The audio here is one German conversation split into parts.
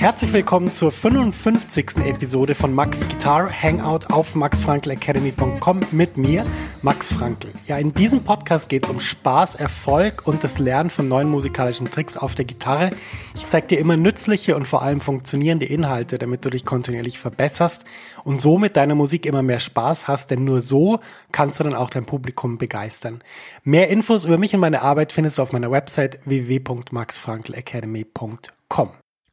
Herzlich willkommen zur 55. Episode von Max Guitar Hangout auf maxfrankelacademy.com mit mir, Max Frankl. Ja, in diesem Podcast geht es um Spaß, Erfolg und das Lernen von neuen musikalischen Tricks auf der Gitarre. Ich zeige dir immer nützliche und vor allem funktionierende Inhalte, damit du dich kontinuierlich verbesserst und so mit deiner Musik immer mehr Spaß hast, denn nur so kannst du dann auch dein Publikum begeistern. Mehr Infos über mich und meine Arbeit findest du auf meiner Website www.maxfrankelacademy.com.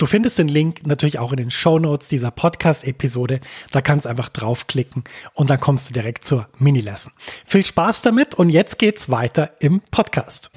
Du findest den Link natürlich auch in den Show Notes dieser Podcast-Episode. Da kannst einfach draufklicken und dann kommst du direkt zur Mini-Lesson. Viel Spaß damit und jetzt geht's weiter im Podcast.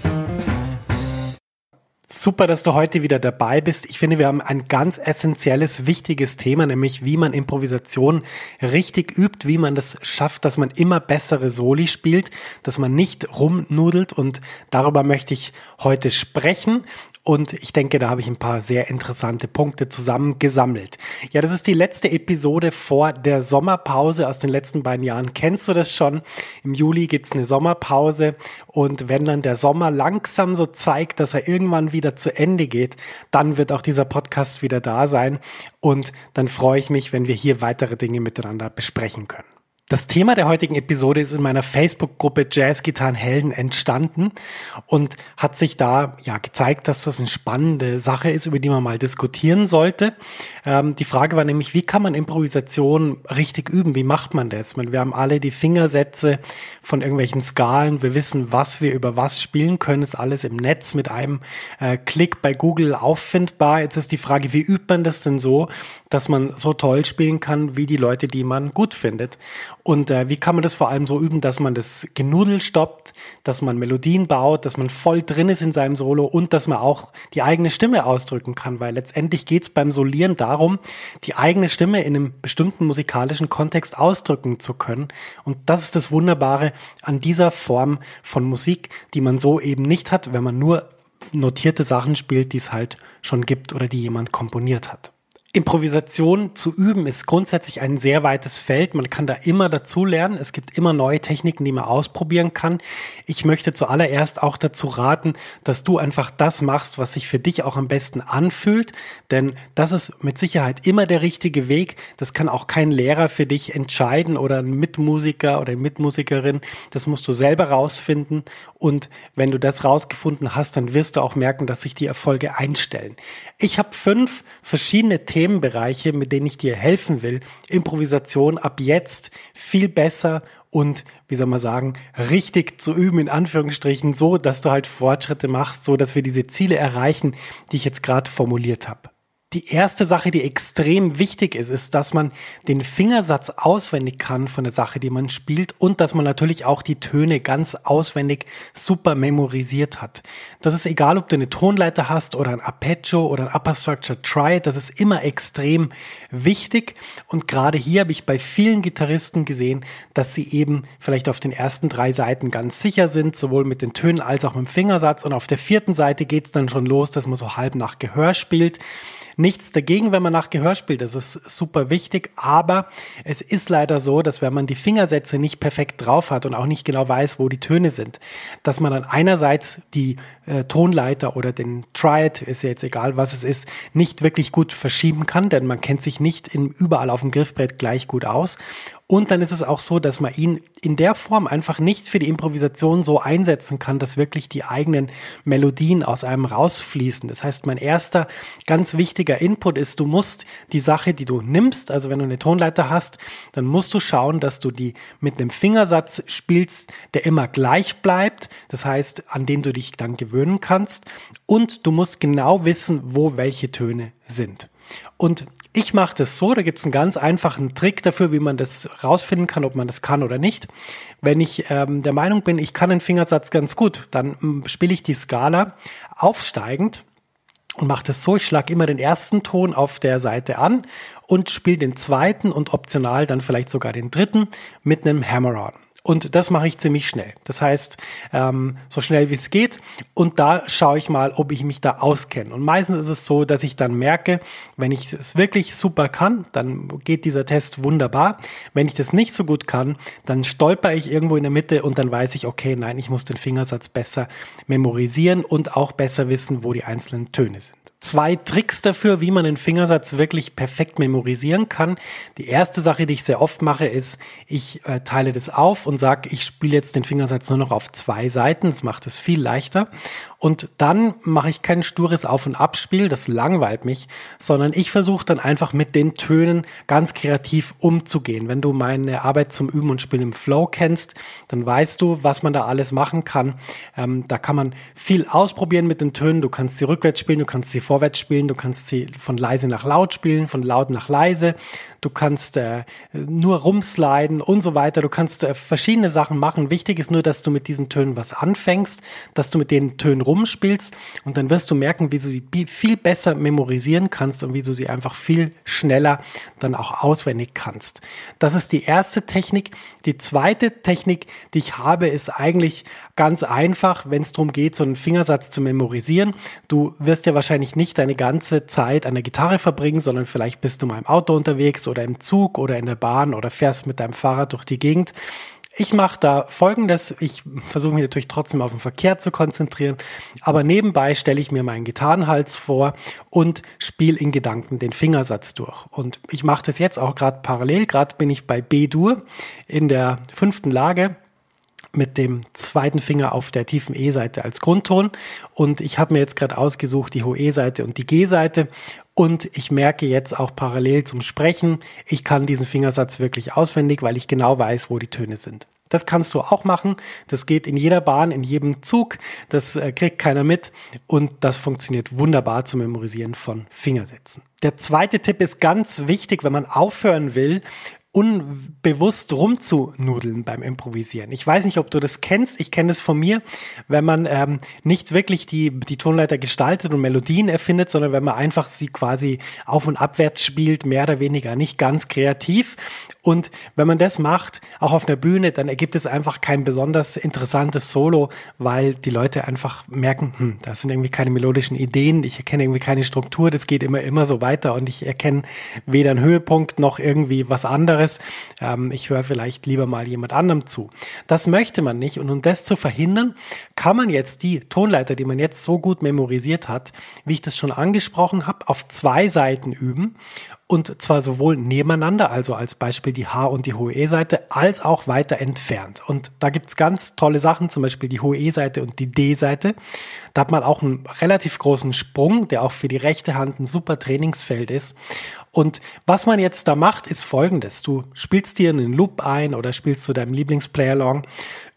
Super, dass du heute wieder dabei bist. Ich finde, wir haben ein ganz essentielles, wichtiges Thema, nämlich wie man Improvisation richtig übt, wie man das schafft, dass man immer bessere Soli spielt, dass man nicht rumnudelt und darüber möchte ich heute sprechen. Und ich denke, da habe ich ein paar sehr interessante Punkte zusammengesammelt. Ja, das ist die letzte Episode vor der Sommerpause aus den letzten beiden Jahren. Kennst du das schon? Im Juli gibt's eine Sommerpause und wenn dann der Sommer langsam so zeigt, dass er irgendwann wieder zu Ende geht, dann wird auch dieser Podcast wieder da sein. Und dann freue ich mich, wenn wir hier weitere Dinge miteinander besprechen können. Das Thema der heutigen Episode ist in meiner Facebook-Gruppe Jazzgitarrenhelden entstanden und hat sich da ja gezeigt, dass das eine spannende Sache ist, über die man mal diskutieren sollte. Ähm, die Frage war nämlich, wie kann man Improvisation richtig üben? Wie macht man das? Meine, wir haben alle die Fingersätze von irgendwelchen Skalen. Wir wissen, was wir über was spielen können. Ist alles im Netz mit einem äh, Klick bei Google auffindbar. Jetzt ist die Frage, wie übt man das denn so, dass man so toll spielen kann wie die Leute, die man gut findet? Und äh, wie kann man das vor allem so üben, dass man das Genudel stoppt, dass man Melodien baut, dass man voll drin ist in seinem Solo und dass man auch die eigene Stimme ausdrücken kann, weil letztendlich geht es beim Solieren darum, die eigene Stimme in einem bestimmten musikalischen Kontext ausdrücken zu können. Und das ist das Wunderbare an dieser Form von Musik, die man so eben nicht hat, wenn man nur notierte Sachen spielt, die es halt schon gibt oder die jemand komponiert hat. Improvisation zu üben ist grundsätzlich ein sehr weites Feld. Man kann da immer dazu lernen. Es gibt immer neue Techniken, die man ausprobieren kann. Ich möchte zuallererst auch dazu raten, dass du einfach das machst, was sich für dich auch am besten anfühlt. Denn das ist mit Sicherheit immer der richtige Weg. Das kann auch kein Lehrer für dich entscheiden oder ein Mitmusiker oder eine Mitmusikerin. Das musst du selber rausfinden. Und wenn du das rausgefunden hast, dann wirst du auch merken, dass sich die Erfolge einstellen. Ich habe fünf verschiedene Themen Themenbereiche, mit denen ich dir helfen will, Improvisation ab jetzt viel besser und, wie soll man sagen, richtig zu üben, in Anführungsstrichen, so, dass du halt Fortschritte machst, so, dass wir diese Ziele erreichen, die ich jetzt gerade formuliert habe. Die erste Sache, die extrem wichtig ist, ist, dass man den Fingersatz auswendig kann von der Sache, die man spielt und dass man natürlich auch die Töne ganz auswendig super memorisiert hat. Das ist egal, ob du eine Tonleiter hast oder ein Arpeggio oder ein Upper Structure Triad, das ist immer extrem wichtig. Und gerade hier habe ich bei vielen Gitarristen gesehen, dass sie eben vielleicht auf den ersten drei Seiten ganz sicher sind, sowohl mit den Tönen als auch mit dem Fingersatz. Und auf der vierten Seite geht es dann schon los, dass man so halb nach Gehör spielt nichts dagegen, wenn man nach Gehör spielt. Das ist super wichtig. Aber es ist leider so, dass wenn man die Fingersätze nicht perfekt drauf hat und auch nicht genau weiß, wo die Töne sind, dass man dann einerseits die äh, Tonleiter oder den Triad, ist ja jetzt egal, was es ist, nicht wirklich gut verschieben kann, denn man kennt sich nicht in, überall auf dem Griffbrett gleich gut aus. Und dann ist es auch so, dass man ihn in der Form einfach nicht für die Improvisation so einsetzen kann, dass wirklich die eigenen Melodien aus einem rausfließen. Das heißt, mein erster ganz wichtiger Input ist, du musst die Sache, die du nimmst, also wenn du eine Tonleiter hast, dann musst du schauen, dass du die mit einem Fingersatz spielst, der immer gleich bleibt. Das heißt, an den du dich dann gewöhnen kannst. Und du musst genau wissen, wo welche Töne sind. Und ich mache das so, da gibt es einen ganz einfachen Trick dafür, wie man das rausfinden kann, ob man das kann oder nicht. Wenn ich ähm, der Meinung bin, ich kann einen Fingersatz ganz gut, dann mm, spiele ich die Skala aufsteigend und mache das so, ich schlage immer den ersten Ton auf der Seite an und spiele den zweiten und optional dann vielleicht sogar den dritten mit einem Hammer-On. Und das mache ich ziemlich schnell. Das heißt, ähm, so schnell wie es geht. Und da schaue ich mal, ob ich mich da auskenne. Und meistens ist es so, dass ich dann merke, wenn ich es wirklich super kann, dann geht dieser Test wunderbar. Wenn ich das nicht so gut kann, dann stolper ich irgendwo in der Mitte und dann weiß ich, okay, nein, ich muss den Fingersatz besser memorisieren und auch besser wissen, wo die einzelnen Töne sind zwei Tricks dafür, wie man den Fingersatz wirklich perfekt memorisieren kann. Die erste Sache, die ich sehr oft mache, ist, ich äh, teile das auf und sage, ich spiele jetzt den Fingersatz nur noch auf zwei Seiten. Das macht es viel leichter. Und dann mache ich kein stures Auf- und Abspiel, das langweilt mich, sondern ich versuche dann einfach mit den Tönen ganz kreativ umzugehen. Wenn du meine Arbeit zum Üben und Spielen im Flow kennst, dann weißt du, was man da alles machen kann. Ähm, da kann man viel ausprobieren mit den Tönen. Du kannst sie rückwärts spielen, du kannst sie vorwärts spielen, du kannst sie von leise nach laut spielen, von laut nach leise. Du kannst äh, nur rumsliden und so weiter. Du kannst äh, verschiedene Sachen machen. Wichtig ist nur, dass du mit diesen Tönen was anfängst, dass du mit den Tönen rumspielst und dann wirst du merken, wie du sie viel besser memorisieren kannst und wie du sie einfach viel schneller dann auch auswendig kannst. Das ist die erste Technik. Die zweite Technik, die ich habe, ist eigentlich ganz einfach, wenn es darum geht, so einen Fingersatz zu memorisieren. Du wirst ja wahrscheinlich nicht deine ganze Zeit an der Gitarre verbringen, sondern vielleicht bist du mal im Auto unterwegs oder im Zug oder in der Bahn oder fährst mit deinem Fahrrad durch die Gegend. Ich mache da folgendes, ich versuche mich natürlich trotzdem auf den Verkehr zu konzentrieren, aber nebenbei stelle ich mir meinen Gitarrenhals vor und spiele in Gedanken den Fingersatz durch. Und ich mache das jetzt auch gerade parallel, gerade bin ich bei B-Dur in der fünften Lage mit dem zweiten Finger auf der tiefen E-Seite als Grundton. Und ich habe mir jetzt gerade ausgesucht die hohe E-Seite und die G-Seite. Und ich merke jetzt auch parallel zum Sprechen, ich kann diesen Fingersatz wirklich auswendig, weil ich genau weiß, wo die Töne sind. Das kannst du auch machen. Das geht in jeder Bahn, in jedem Zug. Das äh, kriegt keiner mit. Und das funktioniert wunderbar zum Memorisieren von Fingersätzen. Der zweite Tipp ist ganz wichtig, wenn man aufhören will, unbewusst rumzunudeln beim Improvisieren. Ich weiß nicht, ob du das kennst. Ich kenne es von mir, wenn man ähm, nicht wirklich die, die Tonleiter gestaltet und Melodien erfindet, sondern wenn man einfach sie quasi auf und abwärts spielt, mehr oder weniger, nicht ganz kreativ. Und wenn man das macht, auch auf einer Bühne, dann ergibt es einfach kein besonders interessantes Solo, weil die Leute einfach merken, hm, das sind irgendwie keine melodischen Ideen, ich erkenne irgendwie keine Struktur, das geht immer, immer so weiter und ich erkenne weder einen Höhepunkt noch irgendwie was anderes anderes. Ähm, ich höre vielleicht lieber mal jemand anderem zu. Das möchte man nicht. Und um das zu verhindern, kann man jetzt die Tonleiter, die man jetzt so gut memorisiert hat, wie ich das schon angesprochen habe, auf zwei Seiten üben und zwar sowohl nebeneinander, also als Beispiel die H- und die hohe E-Seite, als auch weiter entfernt. Und da gibt's ganz tolle Sachen, zum Beispiel die hohe E-Seite und die D-Seite. Da hat man auch einen relativ großen Sprung, der auch für die rechte Hand ein super Trainingsfeld ist. Und was man jetzt da macht, ist folgendes. Du spielst dir einen Loop ein oder spielst zu deinem Lieblingsplayer-Long,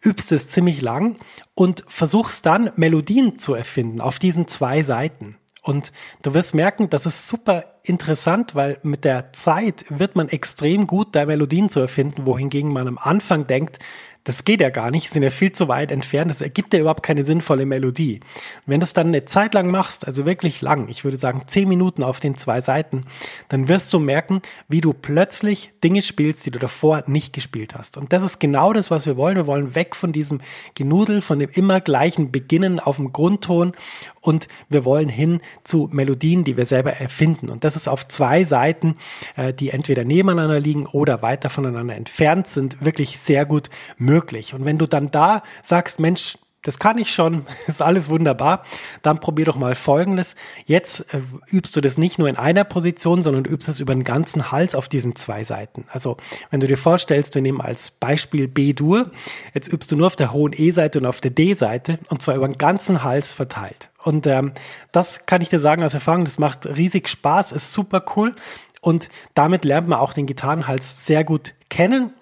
übst es ziemlich lang und versuchst dann Melodien zu erfinden auf diesen zwei Seiten. Und du wirst merken, das ist super interessant, weil mit der Zeit wird man extrem gut, da Melodien zu erfinden, wohingegen man am Anfang denkt, das geht ja gar nicht, sind ja viel zu weit entfernt, das ergibt ja überhaupt keine sinnvolle Melodie. Und wenn du es dann eine Zeit lang machst, also wirklich lang, ich würde sagen zehn Minuten auf den zwei Seiten, dann wirst du merken, wie du plötzlich Dinge spielst, die du davor nicht gespielt hast. Und das ist genau das, was wir wollen. Wir wollen weg von diesem Genudel, von dem immer gleichen Beginnen auf dem Grundton und wir wollen hin zu Melodien, die wir selber erfinden. Und das ist auf zwei Seiten, äh, die entweder nebeneinander liegen oder weiter voneinander entfernt sind, wirklich sehr gut möglich. Und wenn du dann da sagst, Mensch, das kann ich schon, ist alles wunderbar. Dann probier doch mal Folgendes. Jetzt äh, übst du das nicht nur in einer Position, sondern übst es über den ganzen Hals auf diesen zwei Seiten. Also wenn du dir vorstellst, wir nehmen als Beispiel B-Dur, jetzt übst du nur auf der hohen E-Seite und auf der D-Seite und zwar über den ganzen Hals verteilt. Und ähm, das kann ich dir sagen aus Erfahrung, das macht riesig Spaß, ist super cool. Und damit lernt man auch den Gitarrenhals sehr gut kennen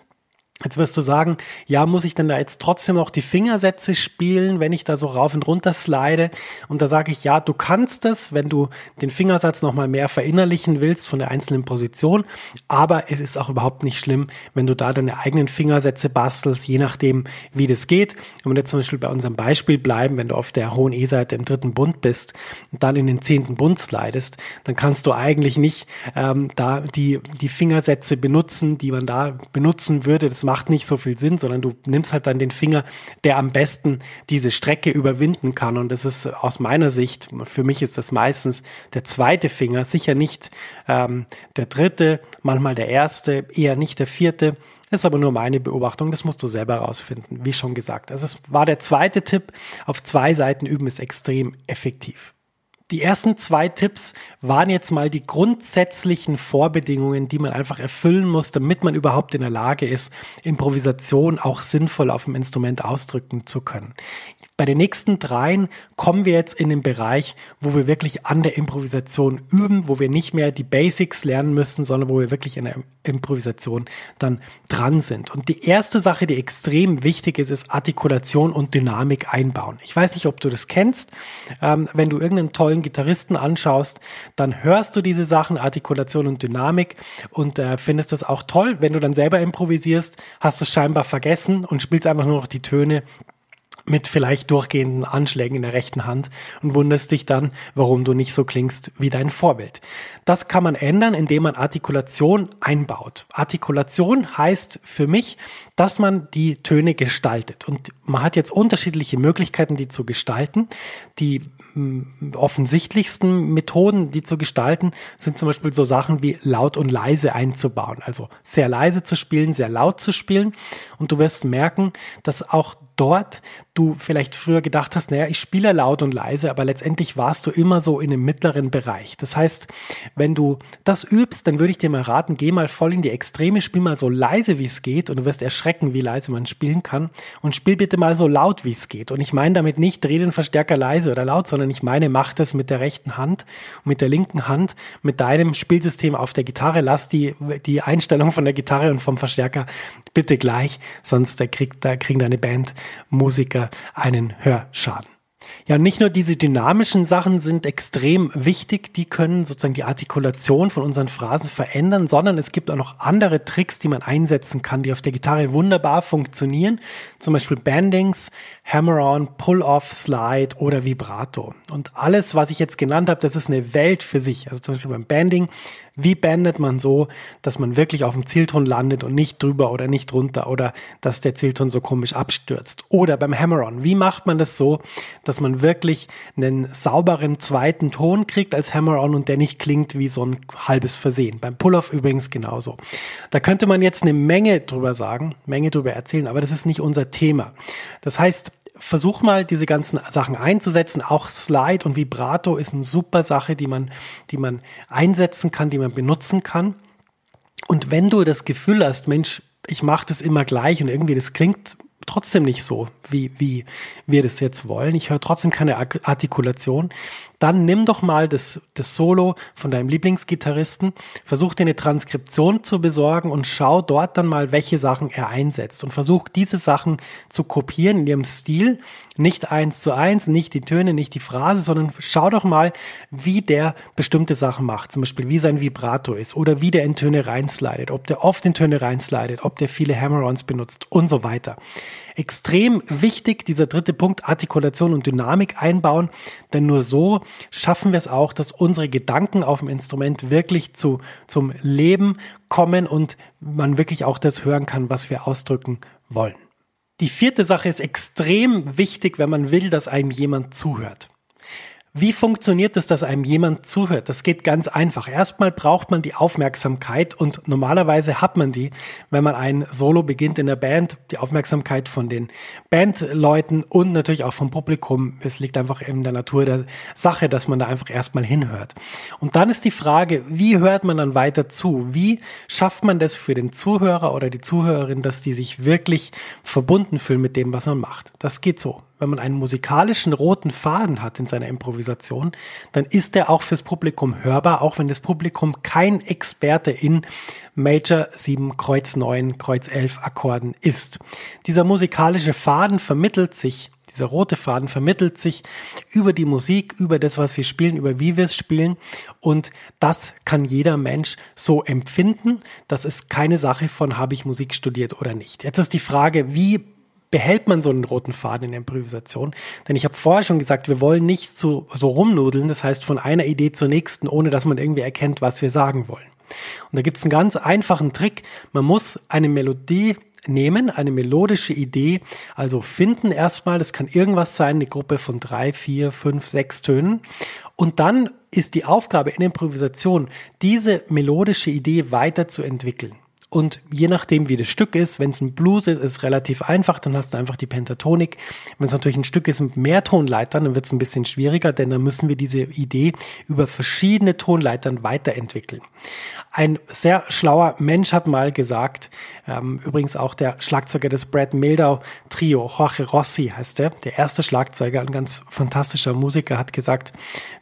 Jetzt wirst du sagen, ja, muss ich denn da jetzt trotzdem noch die Fingersätze spielen, wenn ich da so rauf und runter slide? Und da sage ich, ja, du kannst es, wenn du den Fingersatz nochmal mehr verinnerlichen willst von der einzelnen Position. Aber es ist auch überhaupt nicht schlimm, wenn du da deine eigenen Fingersätze bastelst, je nachdem, wie das geht. Wenn wir zum Beispiel bei unserem Beispiel bleiben, wenn du auf der hohen E-Seite im dritten Bund bist und dann in den zehnten Bund slidest, dann kannst du eigentlich nicht ähm, da die, die Fingersätze benutzen, die man da benutzen würde. Das macht nicht so viel Sinn, sondern du nimmst halt dann den Finger, der am besten diese Strecke überwinden kann. Und das ist aus meiner Sicht, für mich ist das meistens der zweite Finger, sicher nicht ähm, der dritte, manchmal der erste, eher nicht der vierte. Das ist aber nur meine Beobachtung, das musst du selber herausfinden, wie schon gesagt. Also es war der zweite Tipp, auf zwei Seiten üben ist extrem effektiv. Die ersten zwei Tipps waren jetzt mal die grundsätzlichen Vorbedingungen, die man einfach erfüllen muss, damit man überhaupt in der Lage ist, Improvisation auch sinnvoll auf dem Instrument ausdrücken zu können. Bei den nächsten dreien kommen wir jetzt in den Bereich, wo wir wirklich an der Improvisation üben, wo wir nicht mehr die Basics lernen müssen, sondern wo wir wirklich in der Improvisation dann dran sind. Und die erste Sache, die extrem wichtig ist, ist Artikulation und Dynamik einbauen. Ich weiß nicht, ob du das kennst. Ähm, wenn du irgendeinen tollen Gitarristen anschaust, dann hörst du diese Sachen, Artikulation und Dynamik und äh, findest das auch toll. Wenn du dann selber improvisierst, hast du es scheinbar vergessen und spielst einfach nur noch die Töne mit vielleicht durchgehenden Anschlägen in der rechten Hand und wunderst dich dann, warum du nicht so klingst wie dein Vorbild. Das kann man ändern, indem man Artikulation einbaut. Artikulation heißt für mich, dass man die Töne gestaltet. Und man hat jetzt unterschiedliche Möglichkeiten, die zu gestalten. Die offensichtlichsten Methoden, die zu gestalten, sind zum Beispiel so Sachen wie laut und leise einzubauen. Also sehr leise zu spielen, sehr laut zu spielen. Und du wirst merken, dass auch dort du vielleicht früher gedacht hast, naja, ich spiele laut und leise, aber letztendlich warst du immer so in dem mittleren Bereich. Das heißt, wenn du das übst, dann würde ich dir mal raten, geh mal voll in die Extreme, spiel mal so leise, wie es geht und du wirst erschrecken, wie leise man spielen kann und spiel bitte mal so laut, wie es geht. Und ich meine damit nicht, dreh den Verstärker leise oder laut, sondern ich meine, mach das mit der rechten Hand, mit der linken Hand, mit deinem Spielsystem auf der Gitarre, lass die, die Einstellung von der Gitarre und vom Verstärker bitte gleich, sonst da kriegt, da kriegen deine Bandmusiker einen Hörschaden. Ja, nicht nur diese dynamischen Sachen sind extrem wichtig, die können sozusagen die Artikulation von unseren Phrasen verändern, sondern es gibt auch noch andere Tricks, die man einsetzen kann, die auf der Gitarre wunderbar funktionieren. Zum Beispiel Bandings, Hammer-on, Pull-off, Slide oder Vibrato. Und alles, was ich jetzt genannt habe, das ist eine Welt für sich. Also zum Beispiel beim Banding wie bandet man so, dass man wirklich auf dem Zielton landet und nicht drüber oder nicht drunter oder dass der Zielton so komisch abstürzt? Oder beim Hammer-On, wie macht man das so, dass man wirklich einen sauberen zweiten Ton kriegt als Hammer-On und der nicht klingt wie so ein halbes Versehen? Beim Pull-Off übrigens genauso. Da könnte man jetzt eine Menge drüber sagen, Menge drüber erzählen, aber das ist nicht unser Thema. Das heißt, versuch mal diese ganzen Sachen einzusetzen. Auch Slide und Vibrato ist eine super Sache, die man, die man einsetzen kann, die man benutzen kann. Und wenn du das Gefühl hast, Mensch, ich mache das immer gleich und irgendwie das klingt trotzdem nicht so, wie, wie wir das jetzt wollen. Ich höre trotzdem keine Artikulation. Dann nimm doch mal das, das Solo von deinem Lieblingsgitarristen, versuch dir eine Transkription zu besorgen und schau dort dann mal, welche Sachen er einsetzt. Und versuch diese Sachen zu kopieren in ihrem Stil, nicht eins zu eins, nicht die Töne, nicht die Phrase, sondern schau doch mal, wie der bestimmte Sachen macht, zum Beispiel wie sein Vibrato ist oder wie der in Töne reinslidet, ob der oft in Töne reinslidet, ob der viele Hammer-Ons benutzt und so weiter. Extrem wichtig, dieser dritte Punkt, Artikulation und Dynamik einbauen, denn nur so schaffen wir es auch, dass unsere Gedanken auf dem Instrument wirklich zu, zum Leben kommen und man wirklich auch das hören kann, was wir ausdrücken wollen. Die vierte Sache ist extrem wichtig, wenn man will, dass einem jemand zuhört. Wie funktioniert es, dass einem jemand zuhört? Das geht ganz einfach. Erstmal braucht man die Aufmerksamkeit und normalerweise hat man die, wenn man ein Solo beginnt in der Band, die Aufmerksamkeit von den Bandleuten und natürlich auch vom Publikum. Es liegt einfach in der Natur der Sache, dass man da einfach erstmal hinhört. Und dann ist die Frage, wie hört man dann weiter zu? Wie schafft man das für den Zuhörer oder die Zuhörerin, dass die sich wirklich verbunden fühlen mit dem, was man macht? Das geht so wenn man einen musikalischen roten Faden hat in seiner Improvisation, dann ist er auch fürs Publikum hörbar, auch wenn das Publikum kein Experte in Major 7, Kreuz 9, Kreuz 11 Akkorden ist. Dieser musikalische Faden vermittelt sich dieser rote Faden vermittelt sich über die Musik, über das, was wir spielen, über wie wir es spielen. Und das kann jeder Mensch so empfinden. Das ist keine Sache von, habe ich Musik studiert oder nicht. Jetzt ist die Frage, wie behält man so einen roten Faden in der Improvisation. Denn ich habe vorher schon gesagt, wir wollen nicht so, so rumnudeln, das heißt von einer Idee zur nächsten, ohne dass man irgendwie erkennt, was wir sagen wollen. Und da gibt es einen ganz einfachen Trick. Man muss eine Melodie nehmen, eine melodische Idee, also finden erstmal, das kann irgendwas sein, eine Gruppe von drei, vier, fünf, sechs Tönen. Und dann ist die Aufgabe in der Improvisation, diese melodische Idee weiterzuentwickeln. Und je nachdem, wie das Stück ist, wenn es ein Blues ist, ist es relativ einfach, dann hast du einfach die Pentatonik. Wenn es natürlich ein Stück ist mit mehr Tonleitern, dann wird es ein bisschen schwieriger, denn dann müssen wir diese Idee über verschiedene Tonleitern weiterentwickeln. Ein sehr schlauer Mensch hat mal gesagt, ähm, übrigens auch der Schlagzeuger des Brad Mildau Trio, Jorge Rossi heißt er, der erste Schlagzeuger, ein ganz fantastischer Musiker, hat gesagt,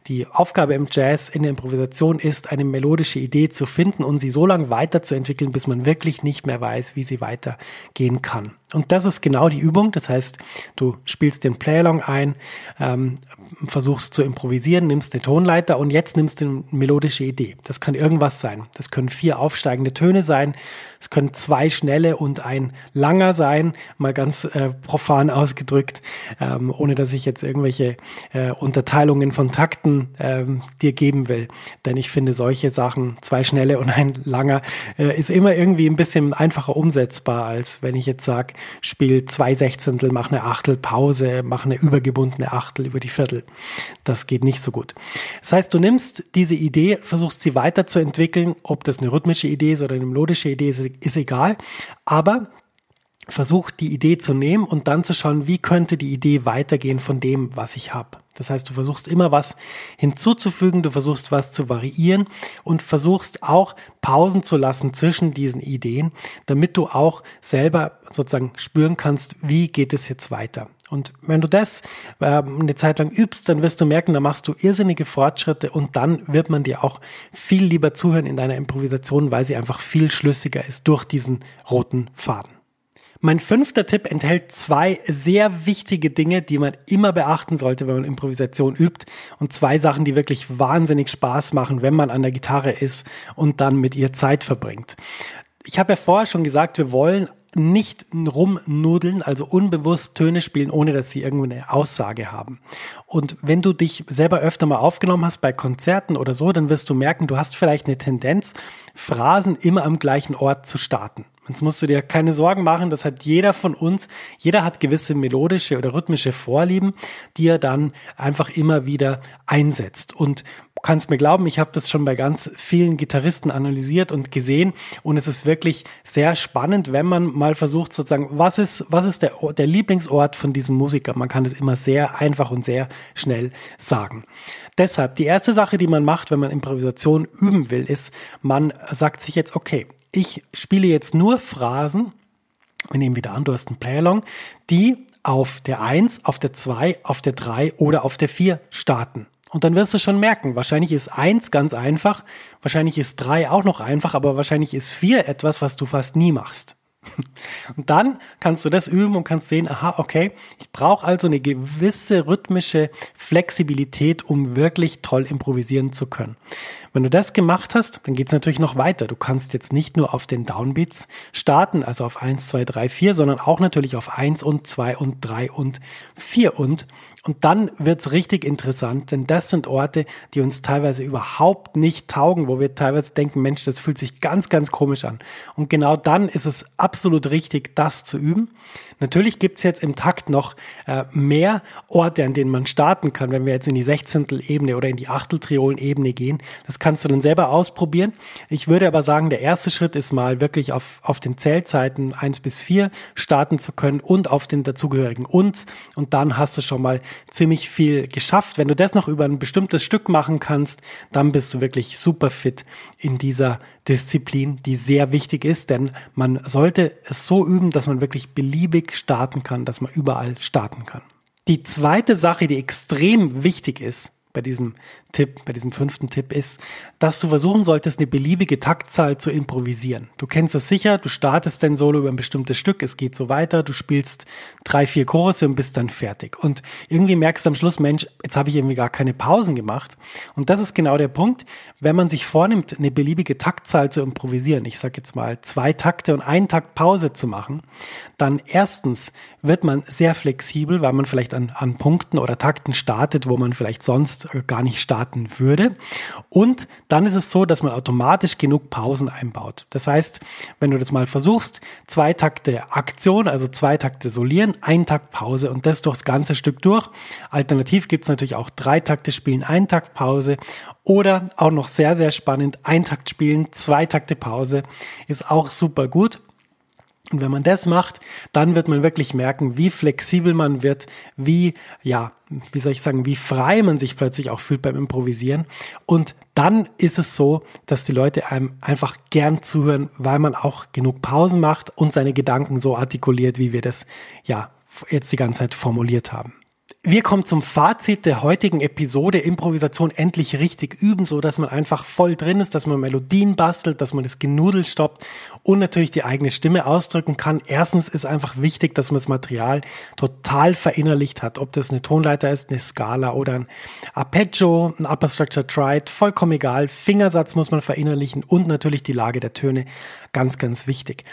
die Aufgabe im Jazz in der Improvisation ist, eine melodische Idee zu finden und sie so lange weiterzuentwickeln, bis man wirklich nicht mehr weiß, wie sie weitergehen kann. Und das ist genau die Übung. Das heißt, du spielst den Playalong ein, ähm, versuchst zu improvisieren, nimmst eine Tonleiter und jetzt nimmst du eine melodische Idee. Das kann irgendwas sein. Das können vier aufsteigende Töne sein. Es können zwei schnelle und ein langer sein, mal ganz äh, profan ausgedrückt, ähm, ohne dass ich jetzt irgendwelche äh, Unterteilungen von Takten ähm, dir geben will. Denn ich finde solche Sachen, zwei schnelle und ein langer, äh, ist immer irgendwie ein bisschen einfacher umsetzbar, als wenn ich jetzt sage, spiel zwei Sechzehntel, mach eine Achtel Pause, mach eine übergebundene Achtel über die Viertel. Das geht nicht so gut. Das heißt, du nimmst diese Idee, versuchst sie weiterzuentwickeln, ob das eine rhythmische Idee ist oder eine melodische Idee ist, ist egal. Aber versuch die Idee zu nehmen und dann zu schauen, wie könnte die Idee weitergehen von dem, was ich habe. Das heißt, du versuchst immer was hinzuzufügen, du versuchst was zu variieren und versuchst auch Pausen zu lassen zwischen diesen Ideen, damit du auch selber sozusagen spüren kannst, wie geht es jetzt weiter. Und wenn du das äh, eine Zeit lang übst, dann wirst du merken, da machst du irrsinnige Fortschritte und dann wird man dir auch viel lieber zuhören in deiner Improvisation, weil sie einfach viel schlüssiger ist durch diesen roten Faden. Mein fünfter Tipp enthält zwei sehr wichtige Dinge, die man immer beachten sollte, wenn man Improvisation übt. Und zwei Sachen, die wirklich wahnsinnig Spaß machen, wenn man an der Gitarre ist und dann mit ihr Zeit verbringt. Ich habe ja vorher schon gesagt, wir wollen nicht rumnudeln, also unbewusst Töne spielen, ohne dass sie irgendeine Aussage haben. Und wenn du dich selber öfter mal aufgenommen hast bei Konzerten oder so, dann wirst du merken, du hast vielleicht eine Tendenz, Phrasen immer am gleichen Ort zu starten. Jetzt musst du dir keine Sorgen machen, das hat jeder von uns. Jeder hat gewisse melodische oder rhythmische Vorlieben, die er dann einfach immer wieder einsetzt. Und kannst mir glauben, ich habe das schon bei ganz vielen Gitarristen analysiert und gesehen und es ist wirklich sehr spannend, wenn man mal versucht sozusagen, was ist, was ist der, der Lieblingsort von diesem Musiker? Man kann das immer sehr einfach und sehr schnell sagen. Deshalb, die erste Sache, die man macht, wenn man Improvisation üben will, ist, man sagt sich jetzt, okay, ich spiele jetzt nur Phrasen, wir nehmen wieder an, du hast einen Playalong, die auf der 1, auf der 2, auf der 3 oder auf der 4 starten. Und dann wirst du schon merken, wahrscheinlich ist eins ganz einfach, wahrscheinlich ist drei auch noch einfach, aber wahrscheinlich ist vier etwas, was du fast nie machst. Und dann kannst du das üben und kannst sehen, aha, okay, ich brauche also eine gewisse rhythmische Flexibilität, um wirklich toll improvisieren zu können. Wenn du das gemacht hast, dann geht's natürlich noch weiter. Du kannst jetzt nicht nur auf den Downbeats starten, also auf 1, 2, 3, 4, sondern auch natürlich auf 1 und 2 und 3 und 4 und. Und dann wird's richtig interessant, denn das sind Orte, die uns teilweise überhaupt nicht taugen, wo wir teilweise denken, Mensch, das fühlt sich ganz, ganz komisch an. Und genau dann ist es absolut richtig, das zu üben. Natürlich gibt's jetzt im Takt noch äh, mehr Orte, an denen man starten kann, wenn wir jetzt in die Sechzehntel-Ebene oder in die Achteltriolen-Ebene gehen. Das kannst du dann selber ausprobieren. Ich würde aber sagen, der erste Schritt ist mal wirklich auf, auf den Zählzeiten eins bis vier starten zu können und auf den dazugehörigen uns. Und dann hast du schon mal ziemlich viel geschafft. Wenn du das noch über ein bestimmtes Stück machen kannst, dann bist du wirklich super fit in dieser Disziplin, die sehr wichtig ist, denn man sollte es so üben, dass man wirklich beliebig starten kann, dass man überall starten kann. Die zweite Sache, die extrem wichtig ist bei diesem Tipp, bei diesem fünften Tipp ist, dass du versuchen solltest, eine beliebige Taktzahl zu improvisieren. Du kennst es sicher, du startest dein Solo über ein bestimmtes Stück, es geht so weiter, du spielst drei, vier Chorus und bist dann fertig. Und irgendwie merkst du am Schluss, Mensch, jetzt habe ich irgendwie gar keine Pausen gemacht. Und das ist genau der Punkt, wenn man sich vornimmt, eine beliebige Taktzahl zu improvisieren, ich sage jetzt mal zwei Takte und einen Takt Pause zu machen, dann erstens wird man sehr flexibel, weil man vielleicht an, an Punkten oder Takten startet, wo man vielleicht sonst gar nicht startet starten würde. Und dann ist es so, dass man automatisch genug Pausen einbaut. Das heißt, wenn du das mal versuchst, zwei Takte Aktion, also zwei Takte Solieren, ein Takt Pause und das durchs ganze Stück durch. Alternativ gibt es natürlich auch drei Takte Spielen, ein Takt Pause oder auch noch sehr, sehr spannend, ein Takt Spielen, zwei Takte Pause ist auch super gut. Und wenn man das macht, dann wird man wirklich merken, wie flexibel man wird, wie, ja, wie soll ich sagen, wie frei man sich plötzlich auch fühlt beim Improvisieren. Und dann ist es so, dass die Leute einem einfach gern zuhören, weil man auch genug Pausen macht und seine Gedanken so artikuliert, wie wir das, ja, jetzt die ganze Zeit formuliert haben. Wir kommen zum Fazit der heutigen Episode Improvisation endlich richtig üben, so dass man einfach voll drin ist, dass man Melodien bastelt, dass man das Genudel stoppt und natürlich die eigene Stimme ausdrücken kann. Erstens ist einfach wichtig, dass man das Material total verinnerlicht hat, ob das eine Tonleiter ist, eine Skala oder ein Arpeggio, ein Upper Structure Triad, vollkommen egal. Fingersatz muss man verinnerlichen und natürlich die Lage der Töne, ganz, ganz wichtig.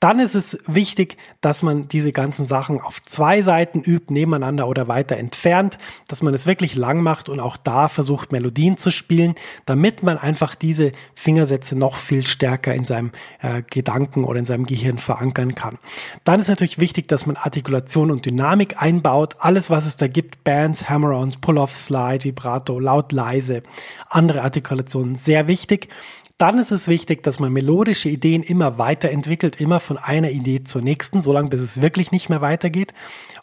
Dann ist es wichtig, dass man diese ganzen Sachen auf zwei Seiten übt, nebeneinander oder weiter entfernt, dass man es wirklich lang macht und auch da versucht, Melodien zu spielen, damit man einfach diese Fingersätze noch viel stärker in seinem äh, Gedanken oder in seinem Gehirn verankern kann. Dann ist natürlich wichtig, dass man Artikulation und Dynamik einbaut. Alles, was es da gibt, Bands, Hammer-ons, Pull-off, Slide, Vibrato, laut, leise, andere Artikulationen, sehr wichtig. Dann ist es wichtig, dass man melodische Ideen immer weiterentwickelt, immer von einer Idee zur nächsten, solange bis es wirklich nicht mehr weitergeht.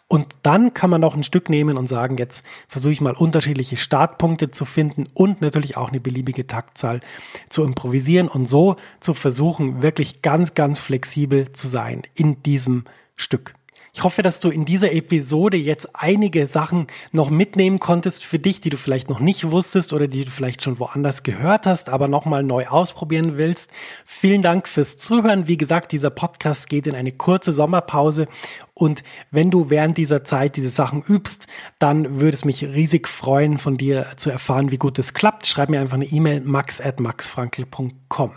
Und dann kann man noch ein Stück nehmen und sagen, jetzt versuche ich mal unterschiedliche Startpunkte zu finden und natürlich auch eine beliebige Taktzahl zu improvisieren und so zu versuchen, wirklich ganz, ganz flexibel zu sein in diesem Stück. Ich hoffe, dass du in dieser Episode jetzt einige Sachen noch mitnehmen konntest für dich, die du vielleicht noch nicht wusstest oder die du vielleicht schon woanders gehört hast, aber nochmal neu ausprobieren willst. Vielen Dank fürs Zuhören. Wie gesagt, dieser Podcast geht in eine kurze Sommerpause und wenn du während dieser Zeit diese Sachen übst, dann würde es mich riesig freuen, von dir zu erfahren, wie gut es klappt. Schreib mir einfach eine E-Mail max at maxfrankel.com.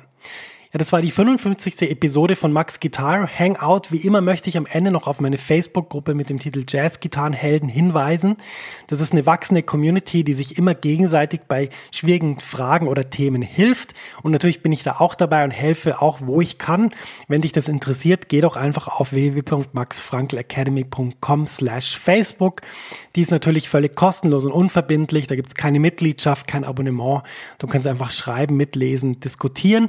Ja, das war die 55. Episode von Max Guitar Hangout. Wie immer möchte ich am Ende noch auf meine Facebook-Gruppe mit dem Titel Jazz Gitarrenhelden hinweisen. Das ist eine wachsende Community, die sich immer gegenseitig bei schwierigen Fragen oder Themen hilft. Und natürlich bin ich da auch dabei und helfe auch, wo ich kann. Wenn dich das interessiert, geh doch einfach auf www.maxfrankelacademy.com slash Facebook. Die ist natürlich völlig kostenlos und unverbindlich. Da gibt es keine Mitgliedschaft, kein Abonnement. Du kannst einfach schreiben, mitlesen, diskutieren.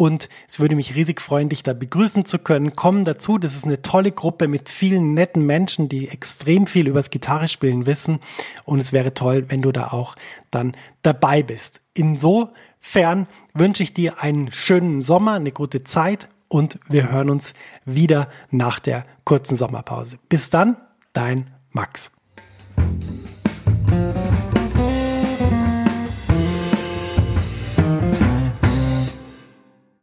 Und es würde mich riesig freuen, dich da begrüßen zu können. Komm dazu, das ist eine tolle Gruppe mit vielen netten Menschen, die extrem viel übers Gitarrespielen wissen. Und es wäre toll, wenn du da auch dann dabei bist. Insofern wünsche ich dir einen schönen Sommer, eine gute Zeit und wir hören uns wieder nach der kurzen Sommerpause. Bis dann, dein Max.